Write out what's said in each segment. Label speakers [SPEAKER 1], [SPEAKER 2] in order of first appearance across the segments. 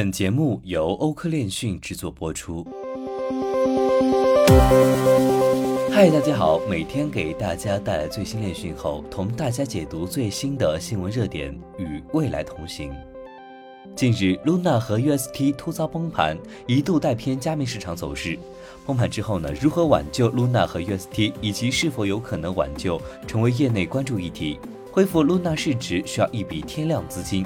[SPEAKER 1] 本节目由欧科链讯制作播出。嗨，大家好，每天给大家带来最新链讯后，同大家解读最新的新闻热点，与未来同行。近日，Luna 和 UST 突遭崩盘，一度带偏加密市场走势。崩盘之后呢，如何挽救 Luna 和 UST，以及是否有可能挽救，成为业内关注议题。恢复 Luna 市值需要一笔天量资金，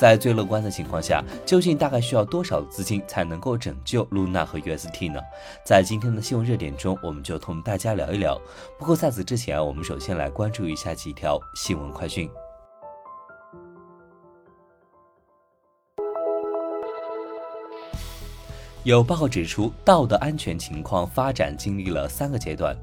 [SPEAKER 1] 在最乐观的情况下，究竟大概需要多少资金才能够拯救 Luna 和 UST 呢？在今天的新闻热点中，我们就同大家聊一聊。不过在此之前，我们首先来关注一下几条新闻快讯。有报告指出，道的安全情况发展经历了三个阶段。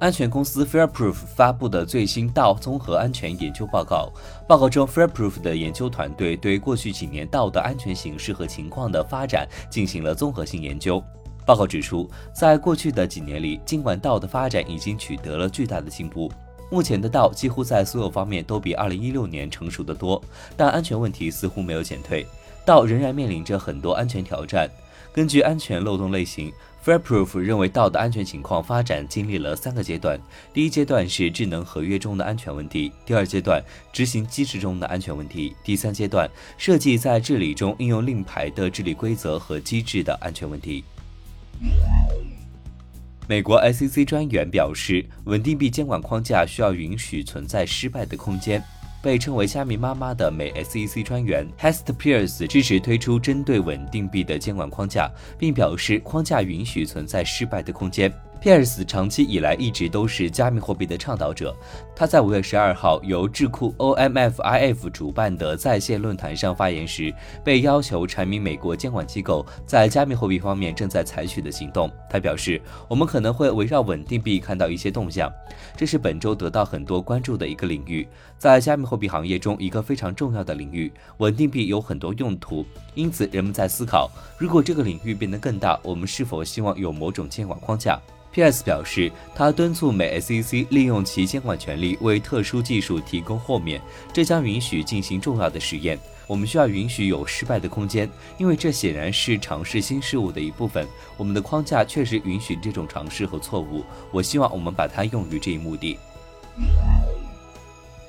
[SPEAKER 1] 安全公司 Fairproof 发布的最新道综合安全研究报告，报告中，Fairproof 的研究团队对过去几年道的安全形势和情况的发展进行了综合性研究。报告指出，在过去的几年里，尽管道的发展已经取得了巨大的进步，目前的道几乎在所有方面都比2016年成熟得多，但安全问题似乎没有减退，道仍然面临着很多安全挑战。根据安全漏洞类型，Fairproof 认为道的安全情况发展经历了三个阶段。第一阶段是智能合约中的安全问题；第二阶段执行机制中的安全问题；第三阶段设计在治理中应用令牌的治理规则和机制的安全问题。美国 SEC 专员表示，稳定币监管框架需要允许存在失败的空间。被称为“虾米妈妈”的美 SEC 专员 Hester Pierce 支持推出针对稳定币的监管框架，并表示框架允许存在失败的空间。皮尔斯长期以来一直都是加密货币的倡导者。他在五月十二号由智库 OMFIF 主办的在线论坛上发言时，被要求阐明美国监管机构在加密货币方面正在采取的行动。他表示：“我们可能会围绕稳定币看到一些动向，这是本周得到很多关注的一个领域，在加密货币行业中一个非常重要的领域。稳定币有很多用途，因此人们在思考，如果这个领域变得更大，我们是否希望有某种监管框架。” P.S. 表示，他敦促美 SEC 利用其监管权力为特殊技术提供豁免，这将允许进行重要的实验。我们需要允许有失败的空间，因为这显然是尝试新事物的一部分。我们的框架确实允许这种尝试和错误。我希望我们把它用于这一目的。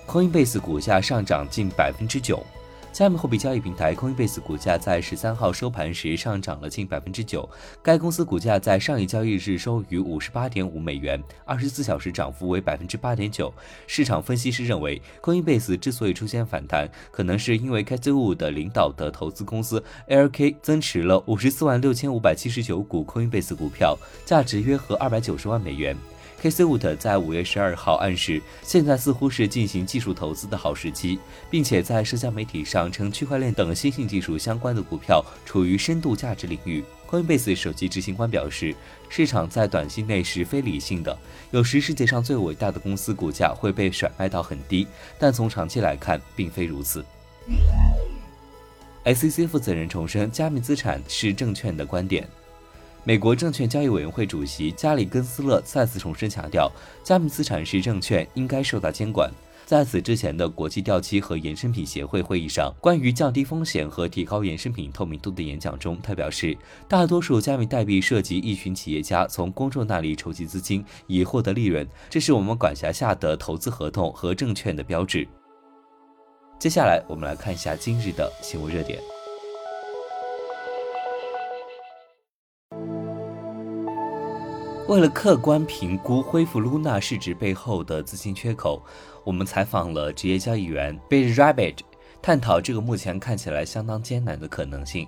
[SPEAKER 1] Coinbase 股价上涨近百分之九。加密货币交易平台 Coinbase 股价在十三号收盘时上涨了近百分之九。该公司股价在上一交易日收于五十八点五美元，二十四小时涨幅为百分之八点九。市场分析师认为，Coinbase 之所以出现反弹，可能是因为 Casey Wood 领导的投资公司 LK 增持了五十四万六千五百七十九股 Coinbase 股票，价值约合二百九十万美元。K. C. Wood 在五月十二号暗示，现在似乎是进行技术投资的好时机，并且在社交媒体上称区块链等新兴技术相关的股票处于深度价值领域。Coinbase 首席执行官表示，市场在短期内是非理性的，有时世界上最伟大的公司股价会被甩卖到很低，但从长期来看并非如此。SEC 负责人重申，加密资产是证券的观点。美国证券交易委员会主席加里根斯勒再次重申强调，加密资产是证券，应该受到监管。在此之前的国际掉期和衍生品协会会议上，关于降低风险和提高衍生品透明度的演讲中，他表示，大多数加密代币涉及一群企业家从公众那里筹集资金以获得利润，这是我们管辖下的投资合同和证券的标志。接下来，我们来看一下今日的新闻热点。为了客观评估恢复 Luna 市值背后的资金缺口，我们采访了职业交易员 BitRabbit，探讨这个目前看起来相当艰难的可能性。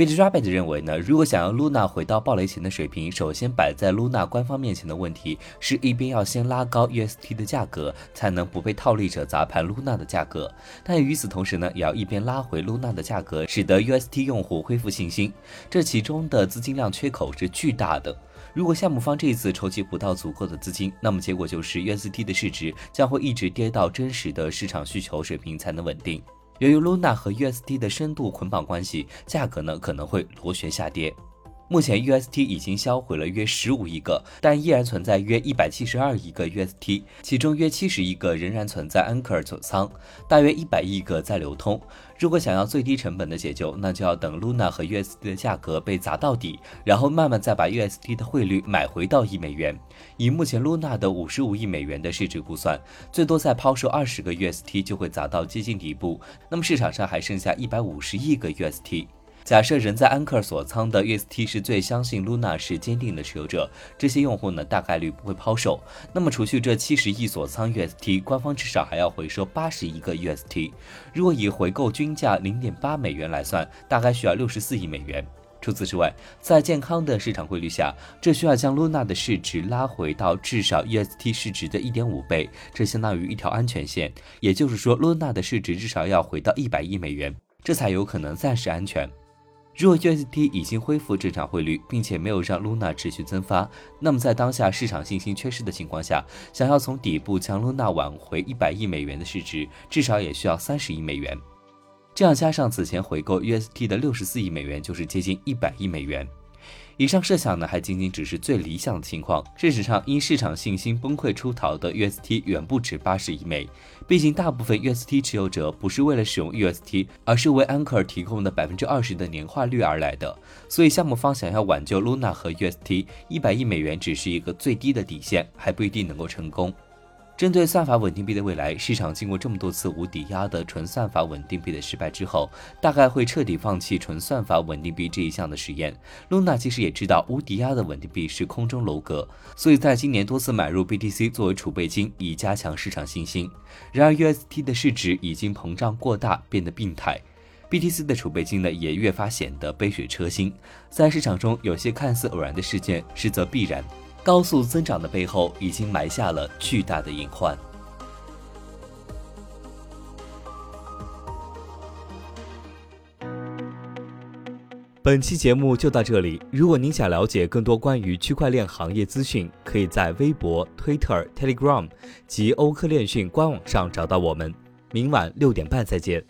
[SPEAKER 1] BitRabbit 认为呢，如果想要 Luna 回到暴雷前的水平，首先摆在 Luna 官方面前的问题是一边要先拉高 UST 的价格，才能不被套利者砸盘 Luna 的价格，但与此同时呢，也要一边拉回 Luna 的价格，使得 UST 用户恢复信心。这其中的资金量缺口是巨大的。如果项目方这一次筹集不到足够的资金，那么结果就是 UST 的市值将会一直跌到真实的市场需求水平才能稳定。由于 Luna 和 USD 的深度捆绑关系，价格呢可能会螺旋下跌。目前 UST 已经销毁了约十五亿个，但依然存在约一百七十二亿个 UST，其中约七十亿个仍然存在 Anchor 锁仓，大约一百亿个在流通。如果想要最低成本的解救，那就要等 Luna 和 UST 的价格被砸到底，然后慢慢再把 UST 的汇率买回到一美元。以目前 Luna 的五十五亿美元的市值估算，最多再抛售二十个 UST 就会砸到接近底部，那么市场上还剩下一百五十亿个 UST。假设仍在安克尔锁仓的 UST 是最相信 Luna 是坚定的持有者，这些用户呢大概率不会抛售。那么除去这七十亿锁仓 UST，官方至少还要回收八十亿个 UST。如果以回购均价零点八美元来算，大概需要六十四亿美元。除此之外，在健康的市场汇率下，这需要将 Luna 的市值拉回到至少 UST 市值的一点五倍，这相当于一条安全线。也就是说，Luna 的市值至少要回到一百亿美元，这才有可能暂时安全。如果 UST 已经恢复正常汇率，并且没有让 Luna 持续增发，那么在当下市场信心缺失的情况下，想要从底部将 Luna 挽回一百亿美元的市值，至少也需要三十亿美元。这样加上此前回购 UST 的六十四亿美元，就是接近一百亿美元。以上设想呢，还仅仅只是最理想的情况。事实上，因市场信心崩溃出逃的 UST 远不止八十亿枚。毕竟，大部分 UST 持有者不是为了使用 UST，而是为 Anchor 提供的百分之二十的年化率而来的。所以，项目方想要挽救 Luna 和 UST，一百亿美元只是一个最低的底线，还不一定能够成功。针对算法稳定币的未来，市场经过这么多次无抵押的纯算法稳定币的失败之后，大概会彻底放弃纯算法稳定币这一项的实验。Luna 其实也知道无抵押的稳定币是空中楼阁，所以在今年多次买入 BTC 作为储备金，以加强市场信心。然而 UST 的市值已经膨胀过大，变得病态，BTC 的储备金呢也越发显得杯水车薪。在市场中，有些看似偶然的事件，实则必然。高速增长的背后，已经埋下了巨大的隐患。本期节目就到这里。如果您想了解更多关于区块链行业资讯，可以在微博、Twitter、Telegram 及欧科链讯官网上找到我们。明晚六点半再见。